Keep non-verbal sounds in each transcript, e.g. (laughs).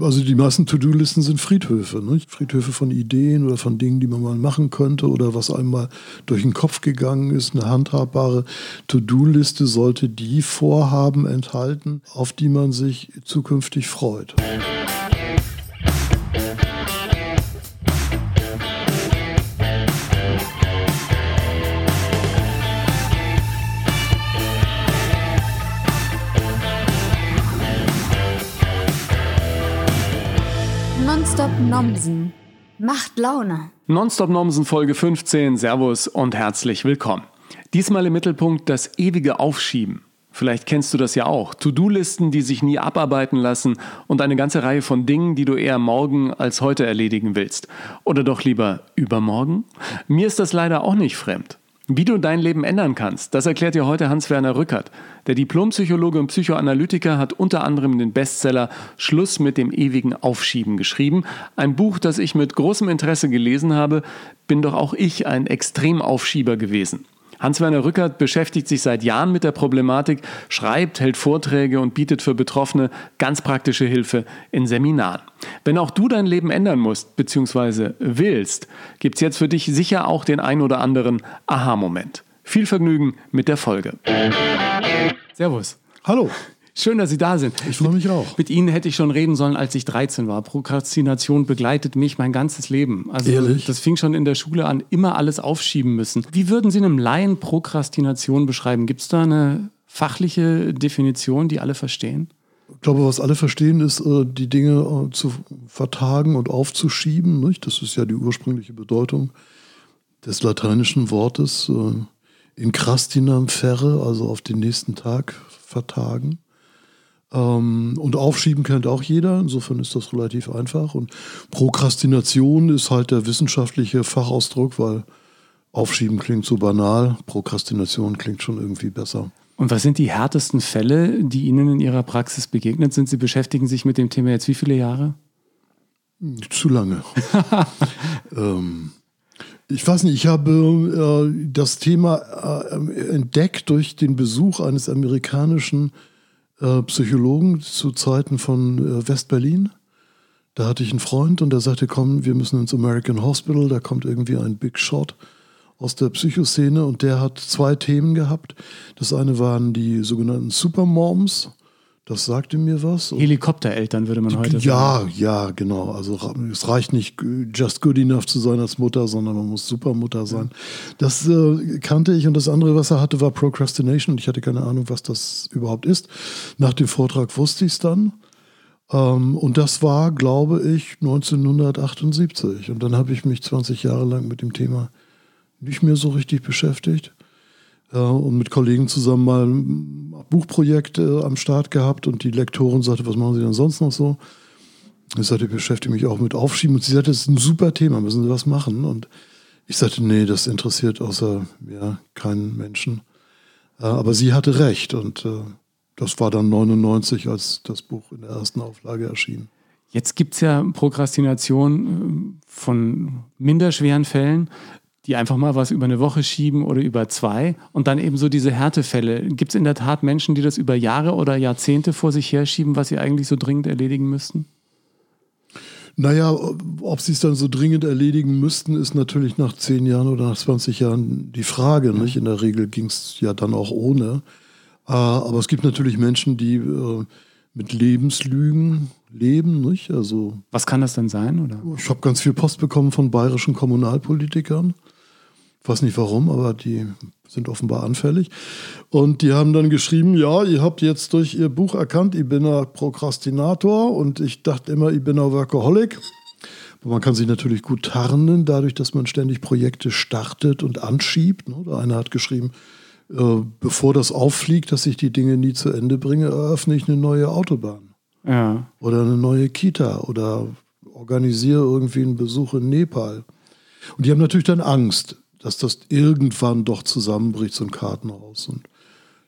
Also die meisten To-Do-Listen sind Friedhöfe, nicht? Friedhöfe von Ideen oder von Dingen, die man mal machen könnte oder was einmal durch den Kopf gegangen ist. Eine handhabbare To-Do-Liste sollte die Vorhaben enthalten, auf die man sich zukünftig freut. Nomsen. Macht Laune. Nonstop Nomsen Folge 15. Servus und herzlich willkommen. Diesmal im Mittelpunkt das ewige Aufschieben. Vielleicht kennst du das ja auch. To-Do-Listen, die sich nie abarbeiten lassen und eine ganze Reihe von Dingen, die du eher morgen als heute erledigen willst. Oder doch lieber übermorgen? Mir ist das leider auch nicht fremd. Wie du dein Leben ändern kannst, das erklärt dir heute Hans-Werner Rückert. Der Diplompsychologe und Psychoanalytiker hat unter anderem den Bestseller Schluss mit dem ewigen Aufschieben geschrieben. Ein Buch, das ich mit großem Interesse gelesen habe, bin doch auch ich ein Extremaufschieber gewesen. Hans-Werner Rückert beschäftigt sich seit Jahren mit der Problematik, schreibt, hält Vorträge und bietet für Betroffene ganz praktische Hilfe in Seminaren. Wenn auch du dein Leben ändern musst bzw. willst, gibt es jetzt für dich sicher auch den ein oder anderen Aha-Moment. Viel Vergnügen mit der Folge. Servus. Hallo. Schön, dass Sie da sind. Ich freue mich auch. Mit Ihnen hätte ich schon reden sollen, als ich 13 war. Prokrastination begleitet mich mein ganzes Leben. Also Ehrlich? das fing schon in der Schule an, immer alles aufschieben müssen. Wie würden Sie einem Laien Prokrastination beschreiben? Gibt es da eine fachliche Definition, die alle verstehen? Ich glaube, was alle verstehen, ist, äh, die Dinge äh, zu vertagen und aufzuschieben. Nicht? Das ist ja die ursprüngliche Bedeutung des lateinischen Wortes. äh, In crastinam ferre, also auf den nächsten Tag vertagen. Ähm, Und aufschieben kennt auch jeder, insofern ist das relativ einfach. Und Prokrastination ist halt der wissenschaftliche Fachausdruck, weil aufschieben klingt so banal, Prokrastination klingt schon irgendwie besser. Und was sind die härtesten Fälle, die Ihnen in Ihrer Praxis begegnet sind? Sie beschäftigen sich mit dem Thema jetzt wie viele Jahre? Zu lange. (laughs) ähm, ich weiß nicht, ich habe äh, das Thema äh, entdeckt durch den Besuch eines amerikanischen äh, Psychologen zu Zeiten von äh, Westberlin. Da hatte ich einen Freund und der sagte, komm, wir müssen ins American Hospital, da kommt irgendwie ein Big Shot aus der Psychoszene und der hat zwei Themen gehabt. Das eine waren die sogenannten Supermoms, das sagte mir was. Helikoptereltern würde man heute sagen. ja, ja, genau. Also es reicht nicht just good enough zu sein als Mutter, sondern man muss Supermutter sein. Das äh, kannte ich und das andere, was er hatte, war Procrastination und ich hatte keine Ahnung, was das überhaupt ist. Nach dem Vortrag wusste ich es dann. Ähm, und das war, glaube ich, 1978. Und dann habe ich mich 20 Jahre lang mit dem Thema nicht mehr so richtig beschäftigt. Äh, und mit Kollegen zusammen mal ein Buchprojekt äh, am Start gehabt und die Lektorin sagte, was machen Sie denn sonst noch so? Ich sagte, ich beschäftige mich auch mit Aufschieben und sie sagte, das ist ein super Thema, müssen Sie was machen? Und ich sagte, nee, das interessiert außer mir keinen Menschen. Äh, aber sie hatte recht und äh, das war dann 99, als das Buch in der ersten Auflage erschien. Jetzt gibt es ja Prokrastination äh, von minderschweren Fällen, die einfach mal was über eine Woche schieben oder über zwei und dann eben so diese Härtefälle. Gibt es in der Tat Menschen, die das über Jahre oder Jahrzehnte vor sich herschieben, was sie eigentlich so dringend erledigen müssten? Naja, ob sie es dann so dringend erledigen müssten, ist natürlich nach 10 Jahren oder nach 20 Jahren die Frage. Nicht? In der Regel ging es ja dann auch ohne. Äh, Aber es gibt natürlich Menschen, die äh, mit Lebenslügen leben. Nicht? Also Was kann das denn sein? Oder? ich habe ganz viel Post bekommen von bayerischen Kommunalpolitikern. Ich weiß nicht warum, aber die sind offenbar anfällig. Und die haben dann geschrieben, ja, ihr habt jetzt durch ihr Buch erkannt, ich bin ein Prokrastinator und ich dachte immer, ich bin ein Workaholic. Aber man kann sich natürlich gut tarnen, dadurch, dass man ständig Projekte startet und anschiebt. ne? Der eine hat geschrieben, äh, bevor das auffliegt, dass ich die Dinge nie zu Ende bringe, eröffne ich eine neue Autobahn Ja. oder eine neue Kita oder organisiere irgendwie einen Besuch in Nepal. Und die haben natürlich dann Angst, dass das irgendwann doch zusammenbricht, so ein Kartenhaus. Und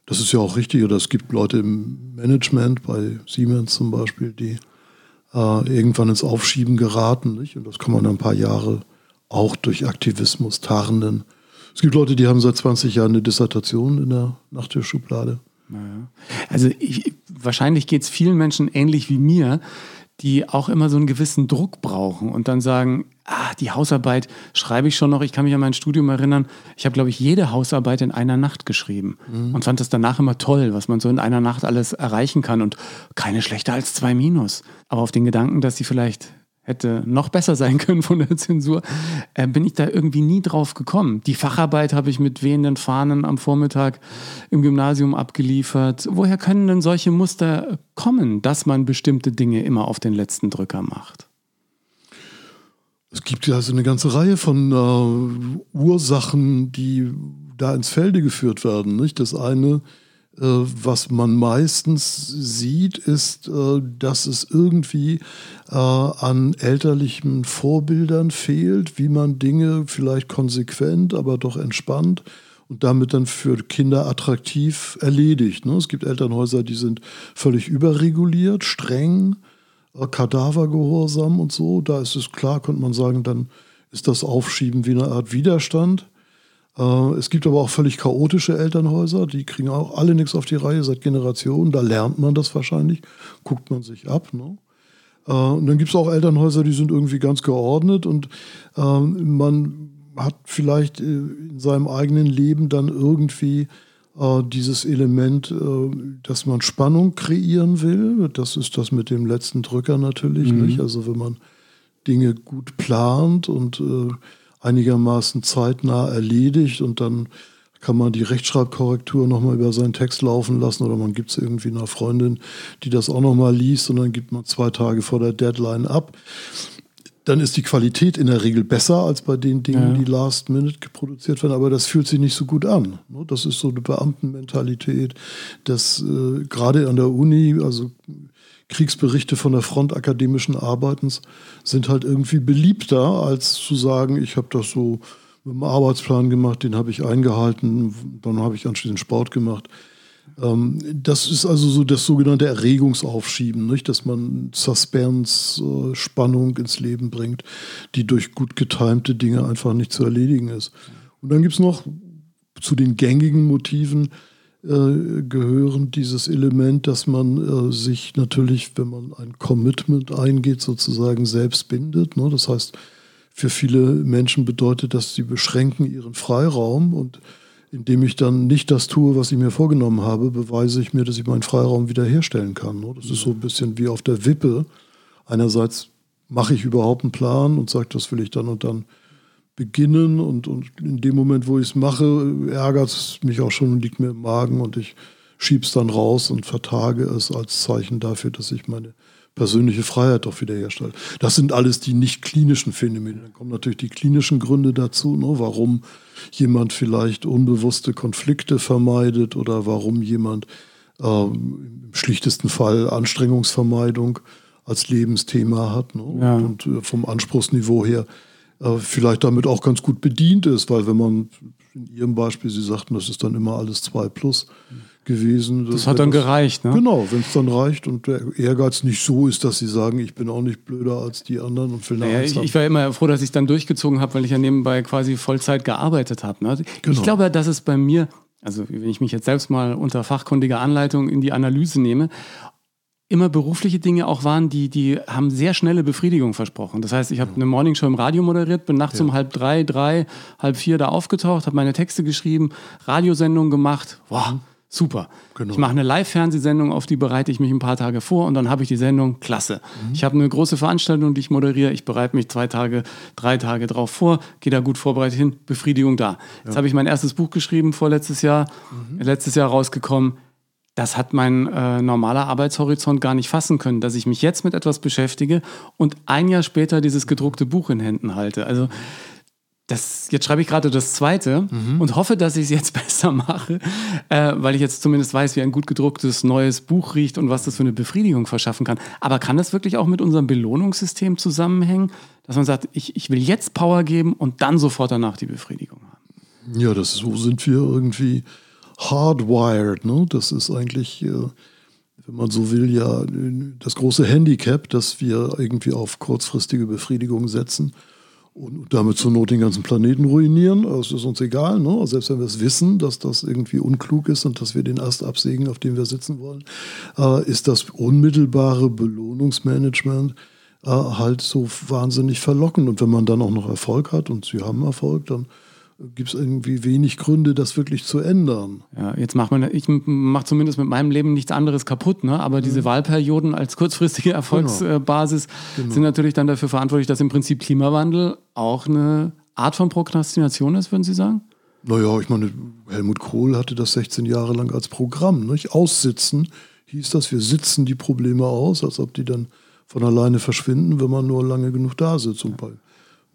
das ist ja auch richtig. Oder es gibt Leute im Management, bei Siemens zum Beispiel, die äh, irgendwann ins Aufschieben geraten. Nicht? Und das kann man ein paar Jahre auch durch Aktivismus tarnen. Es gibt Leute, die haben seit 20 Jahren eine Dissertation in der Nachttischschublade. Also ich, wahrscheinlich geht es vielen Menschen ähnlich wie mir, die auch immer so einen gewissen Druck brauchen und dann sagen, ah, die Hausarbeit schreibe ich schon noch. Ich kann mich an mein Studium erinnern. Ich habe, glaube ich, jede Hausarbeit in einer Nacht geschrieben mhm. und fand das danach immer toll, was man so in einer Nacht alles erreichen kann und keine schlechter als zwei Minus. Aber auf den Gedanken, dass sie vielleicht hätte noch besser sein (laughs) können von der Zensur, äh, bin ich da irgendwie nie drauf gekommen. Die Facharbeit habe ich mit wehenden Fahnen am Vormittag im Gymnasium abgeliefert. Woher können denn solche Muster kommen, dass man bestimmte Dinge immer auf den letzten Drücker macht? Es gibt ja also eine ganze Reihe von äh, Ursachen, die da ins Felde geführt werden. Nicht? Das eine äh, was man meistens sieht, ist, äh, dass es irgendwie äh, an elterlichen Vorbildern fehlt, wie man Dinge vielleicht konsequent, aber doch entspannt und damit dann für Kinder attraktiv erledigt. Ne? Es gibt Elternhäuser, die sind völlig überreguliert, streng, Kadavergehorsam und so. Da ist es klar, könnte man sagen, dann ist das Aufschieben wie eine Art Widerstand. Äh, es gibt aber auch völlig chaotische Elternhäuser, die kriegen auch alle nichts auf die Reihe seit Generationen. Da lernt man das wahrscheinlich, guckt man sich ab. Ne? Äh, und dann gibt es auch Elternhäuser, die sind irgendwie ganz geordnet und ähm, man hat vielleicht äh, in seinem eigenen Leben dann irgendwie dieses Element, dass man Spannung kreieren will. Das ist das mit dem letzten Drücker natürlich. Mhm. Nicht? Also wenn man Dinge gut plant und einigermaßen zeitnah erledigt und dann kann man die Rechtschreibkorrektur nochmal über seinen Text laufen lassen oder man gibt es irgendwie einer Freundin, die das auch nochmal liest und dann gibt man zwei Tage vor der Deadline ab. Dann ist die Qualität in der Regel besser als bei den Dingen, ja. die last minute produziert werden, aber das fühlt sich nicht so gut an. Das ist so eine Beamtenmentalität, dass äh, gerade an der Uni, also Kriegsberichte von der Front akademischen Arbeitens sind halt irgendwie beliebter, als zu sagen, ich habe das so mit einem Arbeitsplan gemacht, den habe ich eingehalten, dann habe ich anschließend Sport gemacht. Ähm, das ist also so das sogenannte Erregungsaufschieben, nicht? dass man Suspense, äh, Spannung ins Leben bringt, die durch gut getimte Dinge einfach nicht zu erledigen ist. Und dann gibt es noch zu den gängigen Motiven äh, gehören dieses Element, dass man äh, sich natürlich, wenn man ein Commitment eingeht, sozusagen selbst bindet. Ne? Das heißt, für viele Menschen bedeutet das, sie beschränken ihren Freiraum und indem ich dann nicht das tue, was ich mir vorgenommen habe, beweise ich mir, dass ich meinen Freiraum wiederherstellen kann. Das ist so ein bisschen wie auf der Wippe. Einerseits mache ich überhaupt einen Plan und sage, das will ich dann und dann beginnen und, und in dem Moment, wo ich es mache, ärgert es mich auch schon und liegt mir im Magen und ich schiebe es dann raus und vertage es als Zeichen dafür, dass ich meine persönliche Freiheit doch wiederherstelle. Das sind alles die nicht klinischen Phänomene. Dann kommen natürlich die klinischen Gründe dazu, ne, warum jemand vielleicht unbewusste Konflikte vermeidet oder warum jemand äh, im schlichtesten Fall Anstrengungsvermeidung als Lebensthema hat. Ne? Ja. Und, und, äh, vom Anspruchsniveau her äh, vielleicht damit auch ganz gut bedient ist, weil wenn man in Ihrem Beispiel, Sie sagten, das ist dann immer alles 2 plus gewesen. Das, das hat dann das, gereicht, ne? Genau, wenn es dann reicht und der Ehrgeiz nicht so ist, dass Sie sagen, ich bin auch nicht blöder als die anderen und will naja, ich, ich, war immer froh, dass ich es dann durchgezogen habe, weil ich ja nebenbei quasi Vollzeit gearbeitet habe. Ne? Genau. Ich glaube, dass es bei mir, also wenn ich mich jetzt selbst mal unter fachkundiger Anleitung in die Analyse nehme, immer berufliche Dinge auch waren, die, die haben sehr schnelle Befriedigung versprochen. Das heißt, ich habe eine Morningshow im Radio moderiert, bin nachts ja. um halb drei, drei, halb vier da aufgetaucht, habe meine Texte geschrieben, Radiosendungen gemacht. Wow, mhm. Super. Genau. Ich mache eine Live-Fernsehsendung, auf die bereite ich mich ein paar Tage vor und dann habe ich die Sendung. Klasse. Mhm. Ich habe eine große Veranstaltung, die ich moderiere. Ich bereite mich zwei Tage, drei Tage drauf vor, gehe da gut vorbereitet hin, Befriedigung da. Jetzt habe ich mein erstes Buch geschrieben, vorletztes Jahr, mhm. letztes Jahr rausgekommen das hat mein äh, normaler Arbeitshorizont gar nicht fassen können, dass ich mich jetzt mit etwas beschäftige und ein Jahr später dieses gedruckte Buch in Händen halte. Also das, jetzt schreibe ich gerade das zweite mhm. und hoffe, dass ich es jetzt (laughs) besser mache, äh, weil ich jetzt zumindest weiß, wie ein gut gedrucktes neues Buch riecht und was das für eine Befriedigung verschaffen kann. Aber kann das wirklich auch mit unserem Belohnungssystem zusammenhängen, dass man sagt, ich, ich will jetzt Power geben und dann sofort danach die Befriedigung haben? Ja, das so sind wir irgendwie hardwired. Ne? Das ist eigentlich, äh, wenn man so will, ja das große Handicap, dass wir irgendwie auf kurzfristige Befriedigung setzen und damit zur Not den ganzen Planeten ruinieren. Das ist uns egal. Ne? Selbst wenn wir es wissen, dass das irgendwie unklug ist und dass wir den Ast absägen, auf dem wir sitzen wollen, äh, ist das unmittelbare Belohnungsmanagement äh, halt so wahnsinnig verlockend. Und wenn man dann auch noch Erfolg hat und sie haben Erfolg, dann gibt es irgendwie wenig Gründe, das wirklich zu ändern. Ja, jetzt macht man, ich mache zumindest mit meinem Leben nichts anderes kaputt, ne? aber diese mhm. Wahlperioden als kurzfristige Erfolgsbasis genau. genau. sind natürlich dann dafür verantwortlich, dass im Prinzip Klimawandel auch eine Art von Prokrastination ist, würden Sie sagen? Naja, ich meine, Helmut Kohl hatte das 16 Jahre lang als Programm. Nicht? Aussitzen hieß das, wir sitzen die Probleme aus, als ob die dann von alleine verschwinden, wenn man nur lange genug da sitzt. Und bei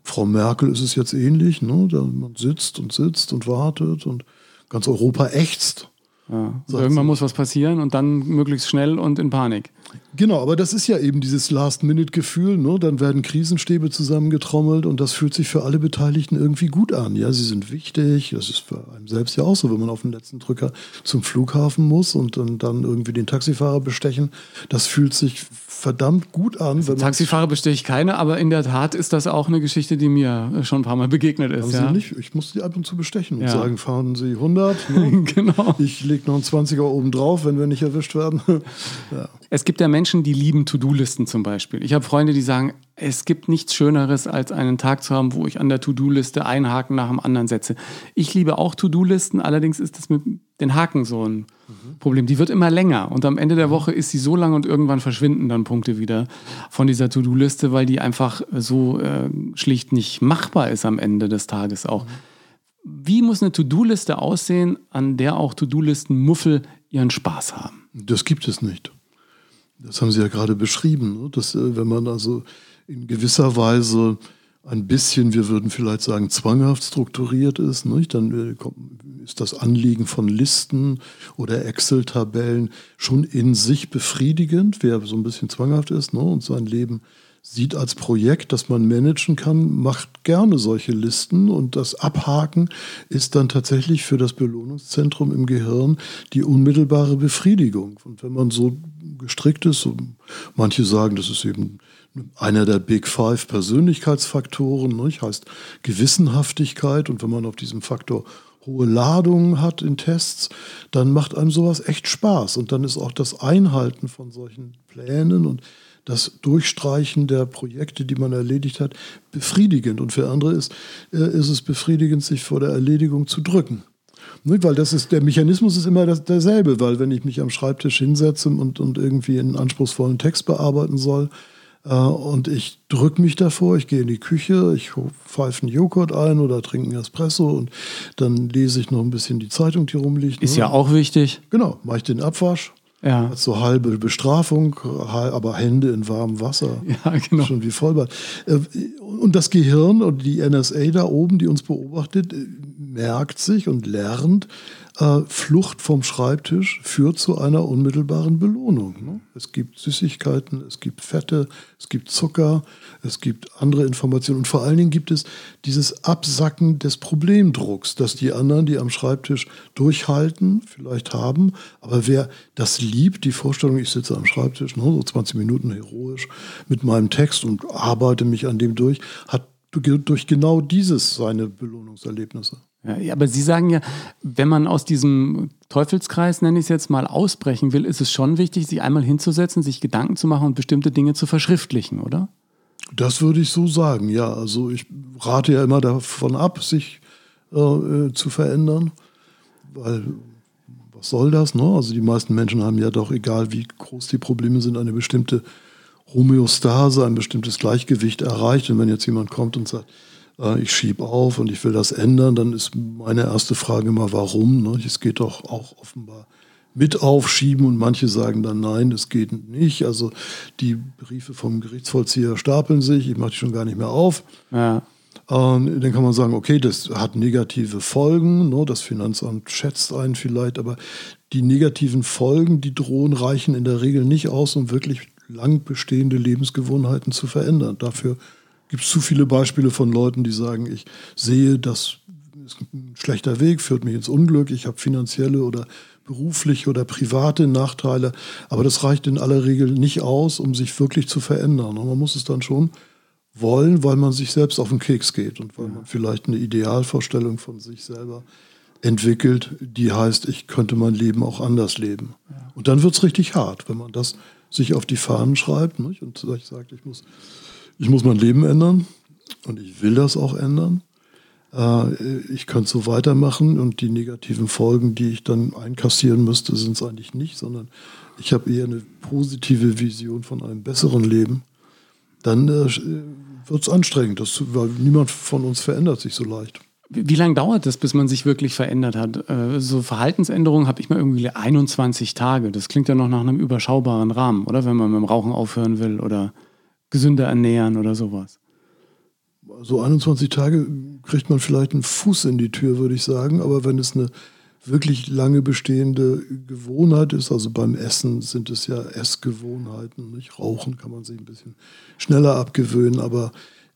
Frau Merkel ist es jetzt ähnlich. Ne? Da man sitzt und sitzt und wartet und ganz Europa ächzt. Ja. Also irgendwann muss was passieren und dann möglichst schnell und in Panik. Genau, aber das ist ja eben dieses Last-Minute-Gefühl. Ne? Dann werden Krisenstäbe zusammengetrommelt und das fühlt sich für alle Beteiligten irgendwie gut an. Ja, sie sind wichtig. Das ist für einen selbst ja auch so, wenn man auf den letzten Drücker zum Flughafen muss und dann, dann irgendwie den Taxifahrer bestechen. Das fühlt sich verdammt gut an. Also Taxifahrer besteche ich keine, aber in der Tat ist das auch eine Geschichte, die mir schon ein paar Mal begegnet ist. Haben ja? Sie nicht? Ich muss die ab und zu bestechen und ja. sagen, fahren Sie 100. (laughs) Ne? genau. Ich lege noch einen 20er oben drauf, wenn wir nicht erwischt werden. (laughs) ja. Es gibt ja Menschen, die lieben To-Do-Listen zum Beispiel. Ich habe Freunde, die sagen, es gibt nichts Schöneres, als einen Tag zu haben, wo ich an der To-Do-Liste einen Haken nach dem anderen setze. Ich liebe auch To-Do-Listen, allerdings ist das mit den Haken so ein mhm. Problem. Die wird immer länger und am Ende der Woche ist sie so lang und irgendwann verschwinden dann Punkte wieder von dieser To-Do-Liste, weil die einfach so äh, schlicht nicht machbar ist am Ende des Tages auch. Mhm. Wie muss eine To-Do-Liste aussehen, an der auch To-Do-Listen-Muffel ihren Spaß haben? Das gibt es nicht. Das haben Sie ja gerade beschrieben, ne? dass äh, wenn man also in gewisser Weise ein bisschen, wir würden vielleicht sagen, zwanghaft strukturiert ist, nicht? dann äh, ist das Anliegen von Listen oder Excel-Tabellen schon in sich befriedigend, wer so ein bisschen zwanghaft ist ne? und sein Leben sieht als Projekt, das man managen kann, macht gerne solche Listen und das Abhaken ist dann tatsächlich für das Belohnungszentrum im Gehirn die unmittelbare Befriedigung. Und wenn man so gestrickt ist, manche sagen, das ist eben einer der Big Five Persönlichkeitsfaktoren, nicht? heißt Gewissenhaftigkeit und wenn man auf diesem Faktor hohe Ladungen hat in Tests, dann macht einem sowas echt Spaß und dann ist auch das Einhalten von solchen Plänen und das Durchstreichen der Projekte, die man erledigt hat, befriedigend. Und für andere ist, äh, ist es befriedigend, sich vor der Erledigung zu drücken. Ne, weil das ist, der Mechanismus ist immer das, derselbe, weil wenn ich mich am Schreibtisch hinsetze und, und irgendwie einen anspruchsvollen Text bearbeiten soll, und ich drücke mich davor, ich gehe in die Küche, ich pfeife einen Joghurt ein oder trinke einen Espresso und dann lese ich noch ein bisschen die Zeitung, die rumliegt. Ist ne? ja auch wichtig. Genau, mache ich den Abwasch ja. Als so halbe Bestrafung, aber Hände in warmem Wasser. (laughs) Ja, genau. Schon wie Vollbart. Äh, und das Gehirn und die NSA da oben, die uns beobachtet, äh, merkt sich und lernt, äh, Flucht vom Schreibtisch führt zu einer unmittelbaren Belohnung. Ne? Es gibt Süßigkeiten, es gibt Fette, es gibt Zucker, es gibt andere Informationen und vor allen Dingen gibt es dieses Absacken des Problemdrucks, dass die anderen, die am Schreibtisch durchhalten, vielleicht haben. Aber wer das liebt, die Vorstellung, ich sitze am Schreibtisch, ne, so 20 Minuten heroisch mit meinem Text und arbeite mich an dem durch, hat durch genau dieses seine Belohnungserlebnisse. Ja, aber Sie sagen ja, wenn man aus diesem Teufelskreis, nenne ich es jetzt mal, ausbrechen will, ist es schon wichtig, sich einmal hinzusetzen, sich Gedanken zu machen und bestimmte Dinge zu verschriftlichen, oder? Das würde ich so sagen, ja. Also ich rate ja immer davon ab, sich äh, äh zu verändern, weil was soll das? Ne? Also die meisten Menschen haben ja doch, egal wie groß die Probleme sind, eine bestimmte Homöostase, ein bestimmtes Gleichgewicht erreicht. Und wenn jetzt jemand kommt und sagt, äh, ich schiebe auf und ich will das ändern, dann ist meine erste Frage immer, warum? Ne? Es geht doch auch offenbar mit aufschieben und manche sagen dann, nein, das geht nicht. Also die Briefe vom Gerichtsvollzieher stapeln sich, ich mache die schon gar nicht mehr auf. Ja. Ähm, dann kann man sagen, okay, das hat negative Folgen, ne? das Finanzamt schätzt einen vielleicht, aber die negativen Folgen, die drohen, reichen in der Regel nicht aus, um wirklich lang bestehende Lebensgewohnheiten zu verändern. Dafür gibt es zu viele Beispiele von Leuten, die sagen, ich sehe, das ist ein schlechter Weg, führt mich ins Unglück, ich habe finanzielle oder berufliche oder private Nachteile, aber das reicht in aller Regel nicht aus, um sich wirklich zu verändern. Und man muss es dann schon wollen, weil man sich selbst auf den Keks geht und weil man vielleicht eine Idealvorstellung von sich selber entwickelt, die heißt, ich könnte mein Leben auch anders leben. Und dann wird es richtig hart, wenn man das sich auf die Fahnen schreibt nicht? und sagt, ich muss, ich muss mein Leben ändern und ich will das auch ändern. Äh, ich könnte so weitermachen und die negativen Folgen, die ich dann einkassieren müsste, sind es eigentlich nicht, sondern ich habe eher eine positive Vision von einem besseren Leben. Dann äh, wird es anstrengend, das, weil niemand von uns verändert sich so leicht. Wie lange dauert das, bis man sich wirklich verändert hat? Äh, so Verhaltensänderungen habe ich mal irgendwie 21 Tage. Das klingt ja noch nach einem überschaubaren Rahmen, oder? Wenn man mit dem Rauchen aufhören will oder gesünder ernähren oder sowas. So 21 Tage kriegt man vielleicht einen Fuß in die Tür, würde ich sagen. Aber wenn es eine wirklich lange bestehende Gewohnheit ist, also beim Essen sind es ja Essgewohnheiten, nicht? Rauchen kann man sich ein bisschen schneller abgewöhnen, aber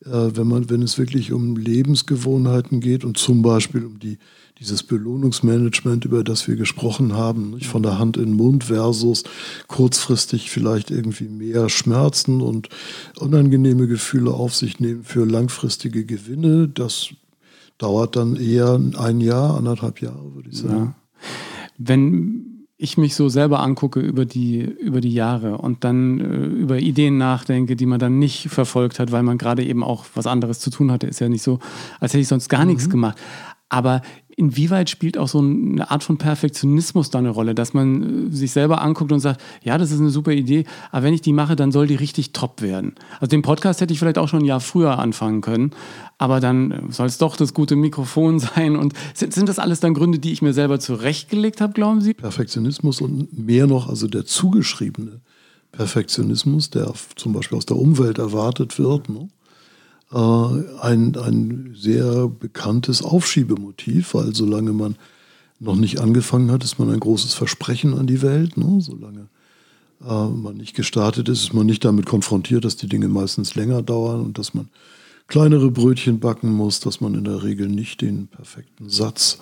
äh, wenn, man, wenn es wirklich um Lebensgewohnheiten geht und zum Beispiel um die, dieses Belohnungsmanagement, über das wir gesprochen haben, nicht? von der Hand in den Mund versus kurzfristig vielleicht irgendwie mehr Schmerzen und unangenehme Gefühle auf sich nehmen für langfristige Gewinne, das dauert dann eher ein Jahr, anderthalb Jahre, würde ich sagen. Ja. Wenn ich mich so selber angucke über die, über die Jahre und dann äh, über Ideen nachdenke, die man dann nicht verfolgt hat, weil man gerade eben auch was anderes zu tun hatte, ist ja nicht so, als hätte ich sonst gar mhm. nichts gemacht. Aber inwieweit spielt auch so eine Art von Perfektionismus da eine Rolle, dass man äh, sich selber anguckt und sagt, ja, das ist eine super Idee, aber wenn ich die mache, dann soll die richtig top werden. Also den Podcast hätte ich vielleicht auch schon ein Jahr früher anfangen können, aber dann äh, soll es doch das gute Mikrofon (laughs) sein. Und sind, sind das alles dann Gründe, die ich mir selber zurechtgelegt habe, glauben Sie? Perfektionismus und mehr noch, also der zugeschriebene Perfektionismus, der zum Beispiel aus der Umwelt erwartet wird, ne? Äh, ein, ein sehr bekanntes Aufschiebemotiv, weil solange man noch nicht angefangen hat, ist man ein großes Versprechen an die Welt. Ne? Solange äh, man nicht gestartet ist, ist man nicht damit konfrontiert, dass die Dinge meistens länger dauern und dass man kleinere Brötchen backen muss, dass man in der Regel nicht den perfekten Satz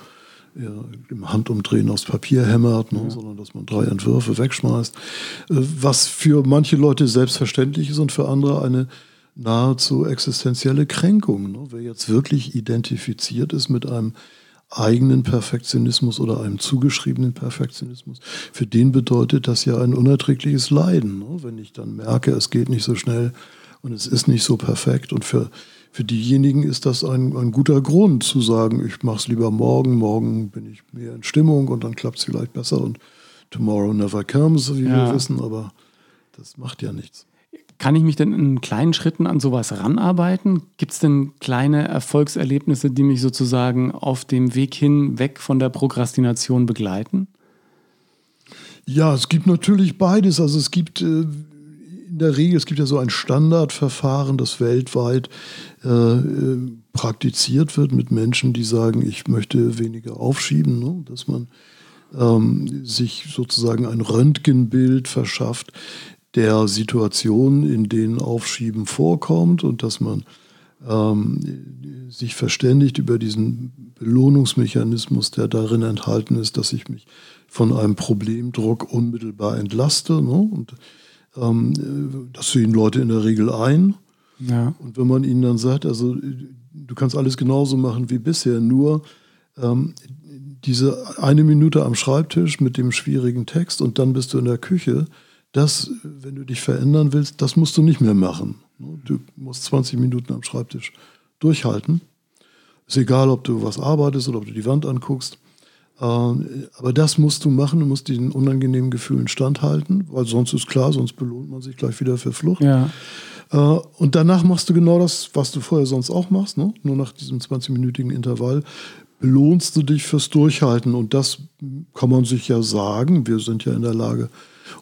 ja, im Handumdrehen aufs Papier hämmert, ne, ja. sondern dass man drei Entwürfe wegschmeißt. Äh, was für manche Leute selbstverständlich ist und für andere eine nahezu existenzielle Kränkung. Ne? Wer jetzt wirklich identifiziert ist mit einem eigenen Perfektionismus oder einem zugeschriebenen Perfektionismus, für den bedeutet das ja ein unerträgliches Leiden. Ne? Wenn ich dann merke, es geht nicht so schnell und es ist nicht so perfekt. Und für, für diejenigen ist das ein, ein guter Grund zu sagen, ich mache es lieber morgen, morgen bin ich mehr in Stimmung und dann klappt es vielleicht besser und tomorrow never comes, wie ja. wir wissen, aber das macht ja nichts. Kann ich mich denn in kleinen Schritten an sowas ranarbeiten? Gibt es denn kleine Erfolgserlebnisse, die mich sozusagen auf dem Weg hin weg von der Prokrastination begleiten? Ja, es gibt natürlich beides. Also es gibt äh, in der Regel, es gibt ja so ein Standardverfahren, das weltweit äh, äh, praktiziert wird mit Menschen, die sagen, ich möchte weniger aufschieben, ne? dass man ähm, sich sozusagen ein Röntgenbild verschafft, der Situationen, in denen Aufschieben vorkommt und dass man ähm, sich verständigt über diesen Belohnungsmechanismus, der darin enthalten ist, dass ich mich von einem Problemdruck unmittelbar entlaste. Ne? Und ähm, das sehen Leute in der Regel ein. Ja. Und wenn man ihnen dann sagt, also du kannst alles genauso machen wie bisher, nur ähm, diese eine Minute am Schreibtisch mit dem schwierigen Text und dann bist du in der Küche, das, wenn du dich verändern willst, das musst du nicht mehr machen. Du musst 20 Minuten am Schreibtisch durchhalten. Ist egal, ob du was arbeitest oder ob du die Wand anguckst. Äh, aber das musst du machen, du musst diesen unangenehmen Gefühlen standhalten, weil sonst ist klar, sonst belohnt man sich gleich wieder für Flucht. Ja. Äh, und danach machst du genau das, was du vorher sonst auch machst, ne? nur nach diesem 20-minütigen Intervall belohnst du dich fürs Durchhalten. Und das kann man sich ja sagen. Wir sind ja in der Lage,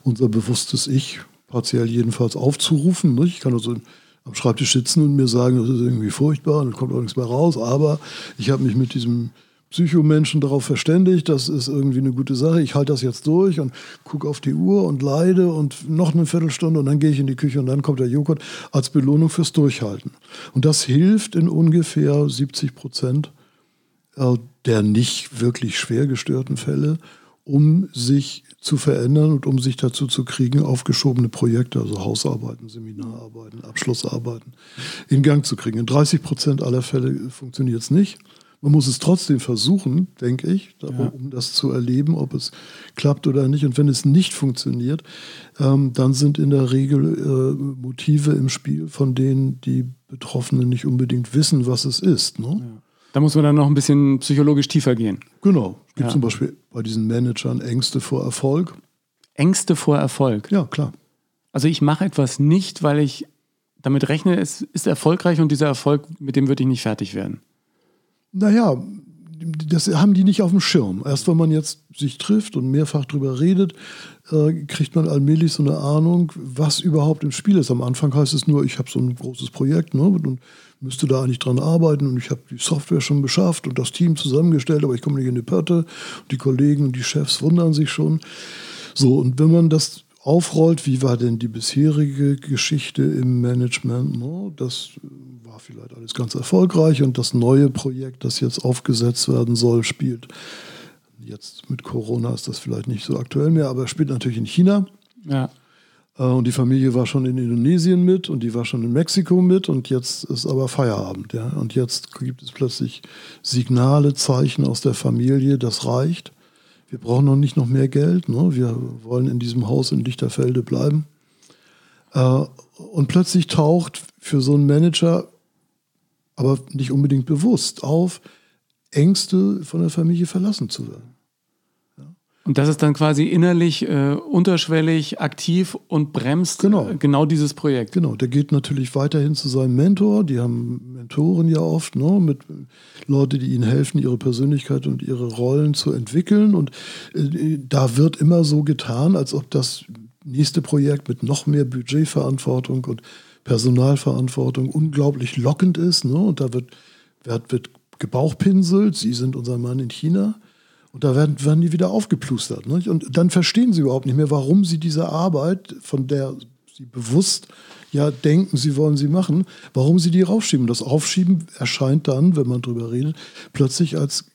unser bewusstes Ich, partiell jedenfalls, aufzurufen. Ich kann also am Schreibtisch sitzen und mir sagen, das ist irgendwie furchtbar und kommt auch nichts mehr raus, aber ich habe mich mit diesem Psychomenschen darauf verständigt, das ist irgendwie eine gute Sache, ich halte das jetzt durch und gucke auf die Uhr und leide und noch eine Viertelstunde und dann gehe ich in die Küche und dann kommt der Joghurt als Belohnung fürs Durchhalten. Und das hilft in ungefähr 70 Prozent äh, der nicht wirklich schwer gestörten Fälle um sich zu verändern und um sich dazu zu kriegen, aufgeschobene Projekte, also Hausarbeiten, Seminararbeiten, Abschlussarbeiten in Gang zu kriegen. In 30 Prozent aller Fälle funktioniert es nicht. Man muss es trotzdem versuchen, denke ich, ja. um das zu erleben, ob es klappt oder nicht. Und wenn es nicht funktioniert, ähm, dann sind in der Regel äh, Motive im Spiel, von denen die Betroffenen nicht unbedingt wissen, was es ist. Ne? Ja. Da muss man dann noch ein bisschen psychologisch tiefer gehen. Genau. Es gibt ja. zum Beispiel bei diesen Managern Ängste vor Erfolg. Ängste vor Erfolg? Ja, klar. Also ich mache etwas nicht, weil ich damit rechne, es ist erfolgreich und dieser Erfolg, mit dem würde ich nicht fertig werden. Naja, das haben die nicht auf dem Schirm. Erst wenn man jetzt sich trifft und mehrfach drüber redet, äh, kriegt man allmählich so eine Ahnung, was überhaupt im Spiel ist. Am Anfang heißt es nur, ich habe so ein großes Projekt ne, und müsste da eigentlich dran arbeiten und ich habe die Software schon beschafft und das Team zusammengestellt, aber ich komme nicht in die Pötte. Die Kollegen und die Chefs wundern sich schon. So, und wenn man das aufrollt, wie war denn die bisherige Geschichte im Management? Ne? Das war vielleicht alles ganz erfolgreich und das neue Projekt, das jetzt aufgesetzt werden soll, spielt jetzt mit Corona ist das vielleicht nicht so aktuell mehr, aber spielt natürlich in China. Ja. Äh, und die Familie war schon in Indonesien mit und die war schon in Mexiko mit und jetzt ist aber Feierabend. Ja? Und jetzt gibt es plötzlich Signale, Zeichen aus der Familie, das reicht. Wir brauchen noch nicht noch mehr Geld. Ne? Wir wollen in diesem Haus in Lichterfelde bleiben. Äh, und plötzlich taucht für so einen Manager aber nicht unbedingt bewusst auf, Ängste von der Familie verlassen zu werden. Und das ist dann quasi innerlich äh, unterschwellig aktiv und bremst genau. Äh, genau dieses Projekt. Genau, der geht natürlich weiterhin zu seinem Mentor. Die haben Mentoren ja oft, ne, mit Leute, die ihnen helfen, ihre Persönlichkeit und ihre Rollen zu entwickeln. Und äh, da wird immer so getan, als ob das nächste Projekt mit noch mehr Budgetverantwortung und Personalverantwortung unglaublich lockend ist. Ne? Und da wird, wird, wird gebauchpinselt, Sie sind unser Mann in China. Und da werden, werden die wieder aufgeplustert. Nicht? Und dann verstehen sie überhaupt nicht mehr, warum sie diese Arbeit, von der sie bewusst ja denken, sie wollen sie machen, warum sie die raufschieben. Das Aufschieben erscheint dann, wenn man drüber redet, plötzlich als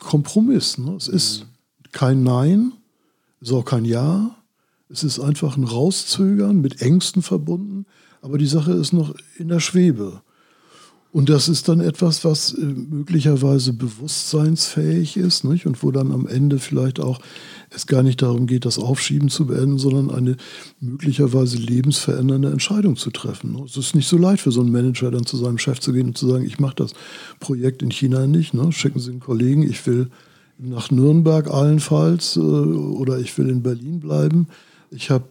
Kompromiss. Ne? Es ist kein Nein, es ist auch kein Ja. Es ist einfach ein Rauszögern mit Ängsten verbunden aber die Sache ist noch in der Schwebe. Und das ist dann etwas, was äh, möglicherweise bewusstseinsfähig ist nicht? und wo dann am Ende vielleicht auch es gar nicht darum geht, das Aufschieben zu beenden, sondern eine möglicherweise lebensverändernde Entscheidung zu treffen. Es ist nicht so leicht für so einen Manager dann zu seinem Chef zu gehen und zu sagen, ich mache das Projekt in China nicht, ne? schicken Sie einen Kollegen, ich will nach Nürnberg allenfalls äh, oder ich will in Berlin bleiben. Ich habe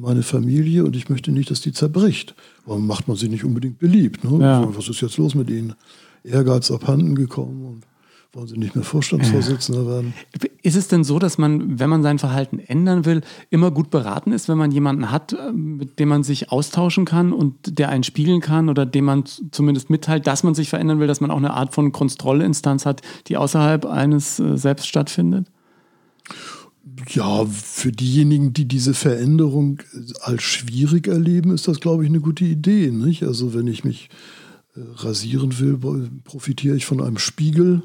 meine Familie und ich möchte nicht, dass die zerbricht. Warum macht man sie nicht unbedingt beliebt? Ne? Ja. Was ist jetzt los mit ihnen? Ehrgeiz abhanden gekommen und wollen sie nicht mehr Vorstandsvorsitzender werden. Ist es denn so, dass man, wenn man sein Verhalten ändern will, immer gut beraten ist, wenn man jemanden hat, äh, mit dem man sich austauschen kann und der einen spiegeln kann oder dem man zumindest mitteilt, dass man sich verändern will, dass man auch eine Art von Kontrollinstanz hat, die außerhalb eines äh, selbst stattfindet? Ja, für diejenigen, die diese Veränderung als schwierig erleben, ist das, glaube ich, eine gute Idee. Nicht? Also wenn ich mich äh, rasieren will, profitiere ich von einem Spiegel.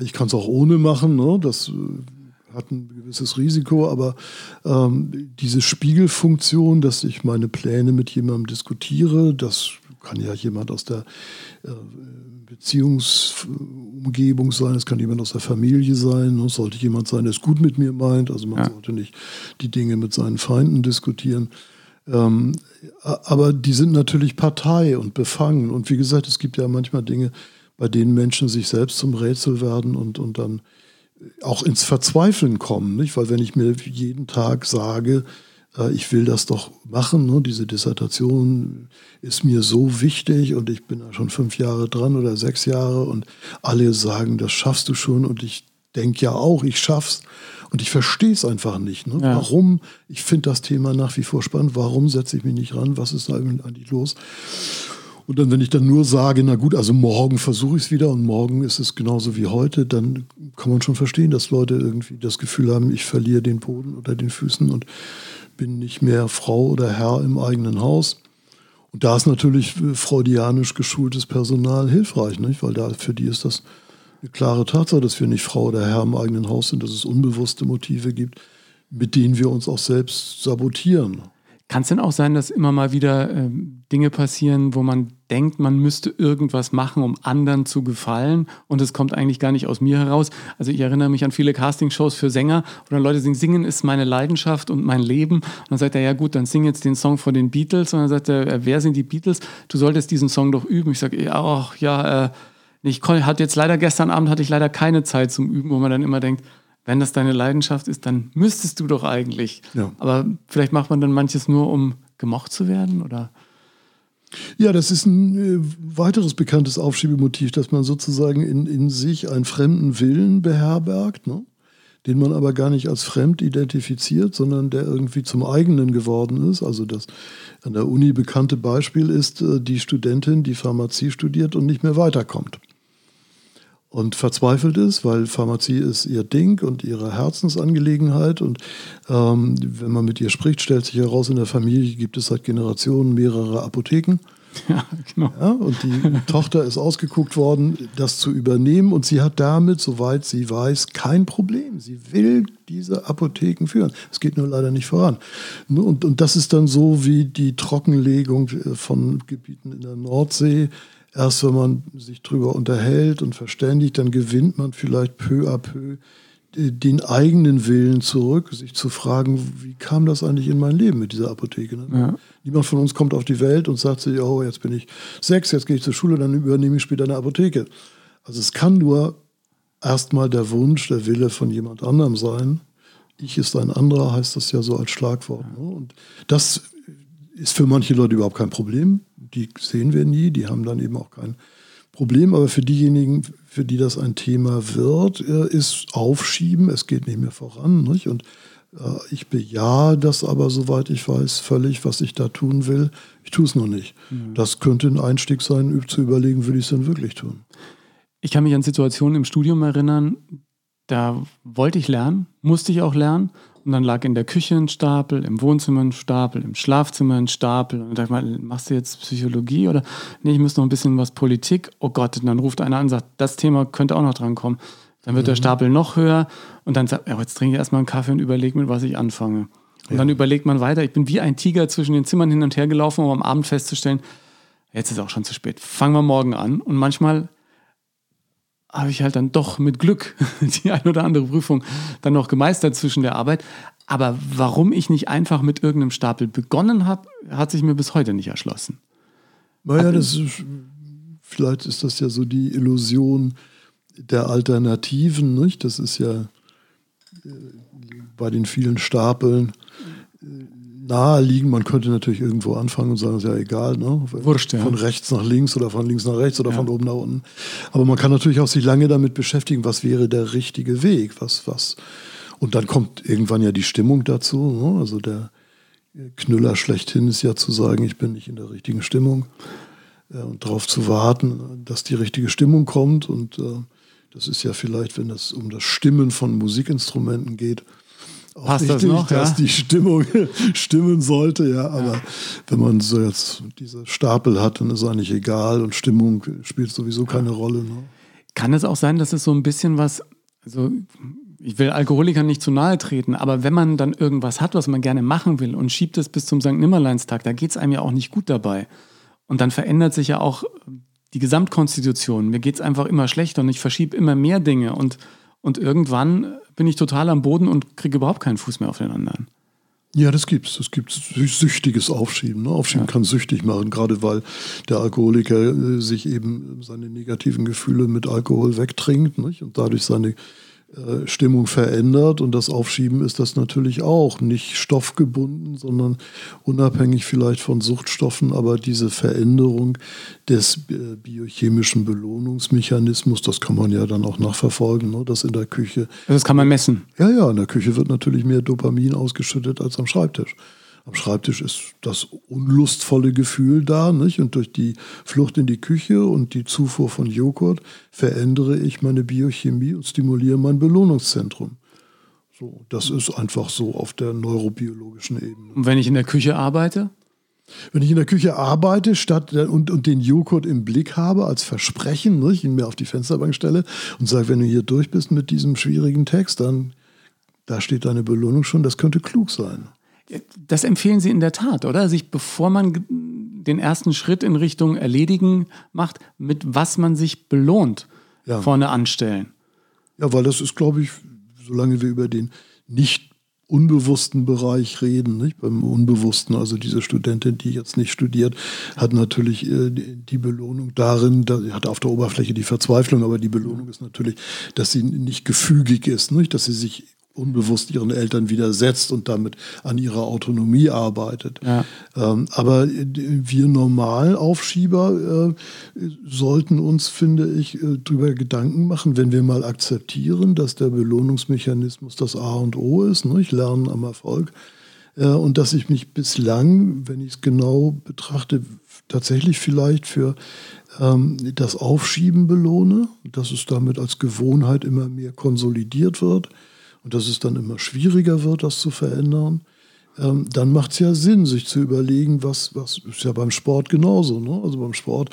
Ich kann es auch ohne machen, ne? das äh, hat ein gewisses Risiko, aber ähm, diese Spiegelfunktion, dass ich meine Pläne mit jemandem diskutiere, das kann ja jemand aus der äh, Beziehungsumgebung sein, es kann jemand aus der Familie sein, es sollte jemand sein, der es gut mit mir meint, also man ja. sollte nicht die Dinge mit seinen Feinden diskutieren. Ähm, aber die sind natürlich Partei und befangen. Und wie gesagt, es gibt ja manchmal Dinge, bei denen Menschen sich selbst zum Rätsel werden und, und dann auch ins Verzweifeln kommen. Nicht? Weil wenn ich mir jeden Tag sage, äh, ich will das doch machen. Ne? Diese Dissertation ist mir so wichtig und ich bin da schon fünf Jahre dran oder sechs Jahre und alle sagen, das schaffst du schon und ich denke ja auch, ich schaff's und ich verstehe es einfach nicht. Ne? Ja. Warum? Ich finde das Thema nach wie vor spannend. Warum setze ich mich nicht ran? Was ist da eigentlich los? Und dann, wenn ich dann nur sage, na gut, also morgen versuche ich es wieder und morgen ist es genauso wie heute, dann kann man schon verstehen, dass Leute irgendwie das Gefühl haben, ich verliere den Boden unter den Füßen und bin nicht mehr Frau oder Herr im eigenen Haus. Und da ist natürlich freudianisch geschultes Personal hilfreich, nicht? weil da für die ist das eine klare Tatsache, dass wir nicht Frau oder Herr im eigenen Haus sind, dass es unbewusste Motive gibt, mit denen wir uns auch selbst sabotieren. Kann es denn auch sein, dass immer mal wieder äh, Dinge passieren, wo man denkt, man müsste irgendwas machen, um anderen zu gefallen und es kommt eigentlich gar nicht aus mir heraus? Also ich erinnere mich an viele Castingshows für Sänger, wo dann Leute singen, singen ist meine Leidenschaft und mein Leben. Und dann sagt er, ja gut, dann sing jetzt den Song von den Beatles. Und dann sagt er, wer sind die Beatles? Du solltest diesen Song doch üben. Ich sage, ach, ja, äh, ich hatte jetzt leider gestern Abend hatte ich leider keine Zeit zum Üben, wo man dann immer denkt, wenn das deine Leidenschaft ist, dann müsstest du doch eigentlich. Ja. Aber vielleicht macht man dann manches nur, um gemocht zu werden, oder? Ja, das ist ein äh, weiteres bekanntes Aufschiebemotiv, dass man sozusagen in, in sich einen fremden Willen beherbergt, ne? den man aber gar nicht als fremd identifiziert, sondern der irgendwie zum eigenen geworden ist. Also das an der Uni bekannte Beispiel ist äh, die Studentin, die Pharmazie studiert und nicht mehr weiterkommt und verzweifelt ist, weil Pharmazie ist ihr Ding und ihre Herzensangelegenheit. Und ähm, wenn man mit ihr spricht, stellt sich heraus, in der Familie gibt es seit Generationen mehrere Apotheken. (laughs) Ja, genau. Ja, und die Tochter ist ausgeguckt worden, das zu übernehmen. Und sie hat damit, soweit sie weiß, kein Problem. Sie will diese Apotheken führen. Es geht nur leider nicht voran. Und, und das ist dann so wie die Trockenlegung von Gebieten in der Nordsee erst wenn man sich drüber unterhält und verständigt, dann gewinnt man vielleicht peu à peu den eigenen Willen zurück, sich zu fragen, wie kam das eigentlich in mein Leben mit dieser Apotheke? Ne? Ja. Niemand von uns kommt auf die Welt und sagt sich, oh, jetzt bin ich sechs, jetzt gehe ich zur Schule, dann übernehme ich später eine Apotheke. Also es kann nur erstmal der Wunsch, der Wille von jemand anderem sein. Ich ist ein anderer, heißt das ja so als Schlagwort. Ne? Und das ist für manche Leute überhaupt kein Problem die sehen wir nie, die haben dann eben auch kein Problem. Aber für diejenigen, für die das ein Thema wird, äh, ist Aufschieben, es geht nicht mehr voran. Nicht? Und äh, ich bejahe das aber, soweit ich weiß, völlig, was ich da tun will. Ich tue es noch nicht. Mhm. Das könnte ein Einstieg sein, zu überlegen, will ich es denn wirklich tun. Ich kann mich an Situationen im Studium erinnern, da wollte ich lernen, musste ich auch lernen. Und dann lag in der Küche ein Stapel, im Wohnzimmer ein Stapel, im Schlafzimmer ein Stapel. Und da dachte ich mal, machst du jetzt Psychologie oder nee, ich muss noch ein bisschen was Politik. Oh Gott, und dann ruft einer an und sagt, das Thema könnte auch noch dran kommen. Dann wird mhm. der Stapel noch höher und dann sagt, ja, jetzt trinke ich erstmal einen Kaffee und überlege mit was ich anfange. Und ja. dann überlegt man weiter. Ich bin wie ein Tiger zwischen den Zimmern hin und her gelaufen, um am Abend festzustellen, jetzt ist auch schon zu spät. Fangen wir morgen an. Und manchmal habe ich halt dann doch mit Glück (laughs) die ein oder andere Prüfung dann noch gemeistert zwischen der Arbeit. Aber warum ich nicht einfach mit irgendeinem Stapel begonnen habe, hat sich mir bis heute nicht erschlossen. Naja, das ist, vielleicht ist das ja so die Illusion der Alternativen, nicht? Das ist ja äh, bei den vielen Stapeln naheliegen. Man könnte natürlich irgendwo anfangen und sagen, ist ja egal, ne? Wurscht, ja. Von rechts nach links oder von links nach rechts oder ja. von oben nach unten. Aber man kann natürlich auch sich lange damit beschäftigen, was wäre der richtige Weg, was, was. Und dann kommt irgendwann ja die Stimmung dazu. Ne? Also der Knüller schlechthin ist ja zu sagen, ich bin nicht in der richtigen Stimmung. Äh, und darauf zu warten, dass die richtige Stimmung kommt. Und äh, das ist ja vielleicht, wenn es um das Stimmen von Musikinstrumenten geht, Passt das noch, dass ja? die Stimmung (laughs) stimmen sollte, ja. Aber ja. wenn man so jetzt diese Stapel hat, dann ist eigentlich egal und Stimmung spielt sowieso keine Rolle. Ne? Kann es auch sein, dass es so ein bisschen was, also ich will Alkoholikern nicht zu nahe treten, aber wenn man dann irgendwas hat, was man gerne machen will und schiebt es bis zum St. Nimmerleinstag, da geht es einem ja auch nicht gut dabei. Und dann verändert sich ja auch die Gesamtkonstitution. Mir geht es einfach immer schlechter und ich verschiebe immer mehr Dinge und und irgendwann bin ich total am Boden und kriege überhaupt keinen Fuß mehr auf den anderen. Ja, das gibt's. Es gibt süchtiges Aufschieben. Ne? Aufschieben ja. kann süchtig machen, gerade weil der Alkoholiker äh, sich eben seine negativen Gefühle mit Alkohol wegtrinkt nicht? und dadurch seine Stimmung verändert und das Aufschieben ist das natürlich auch nicht stoffgebunden, sondern unabhängig vielleicht von Suchtstoffen, aber diese Veränderung des äh, biochemischen Belohnungsmechanismus, das kann man ja dann auch nachverfolgen, ne? das in der Küche. Das kann man messen. Ja, ja, in der Küche wird natürlich mehr Dopamin ausgeschüttet als am Schreibtisch. Am Schreibtisch ist das unlustvolle Gefühl da, nicht? Und durch die Flucht in die Küche und die Zufuhr von Joghurt verändere ich meine Biochemie und stimuliere mein Belohnungszentrum. So, das ist einfach so auf der neurobiologischen Ebene. Und wenn ich in der Küche arbeite? Wenn ich in der Küche arbeite statt und, und den Joghurt im Blick habe als Versprechen, ich ihn mir auf die Fensterbank stelle und sage, wenn du hier durch bist mit diesem schwierigen Text, dann da steht deine Belohnung schon, das könnte klug sein. Das empfehlen Sie in der Tat, oder? Sich, bevor man den ersten Schritt in Richtung Erledigen macht, mit was man sich belohnt, ja. vorne anstellen. Ja, weil das ist, glaube ich, solange wir über den nicht unbewussten Bereich reden, nicht? beim Unbewussten, also diese Studentin, die jetzt nicht studiert, hat natürlich äh, die Belohnung darin, da, hat auf der Oberfläche die Verzweiflung, aber die Belohnung ist natürlich, dass sie nicht gefügig ist, nicht? dass sie sich unbewusst ihren Eltern widersetzt und damit an ihrer Autonomie arbeitet. Ja. Ähm, aber wir Normalaufschieber äh, sollten uns, finde ich, äh, darüber Gedanken machen, wenn wir mal akzeptieren, dass der Belohnungsmechanismus das A und O ist, nicht? Lernen am Erfolg. Äh, und dass ich mich bislang, wenn ich es genau betrachte, tatsächlich vielleicht für ähm, das Aufschieben belohne, dass es damit als Gewohnheit immer mehr konsolidiert wird und dass es dann immer schwieriger wird, das zu verändern, ähm, dann macht es ja Sinn, sich zu überlegen, was, was ist ja beim Sport genauso. Ne? Also beim Sport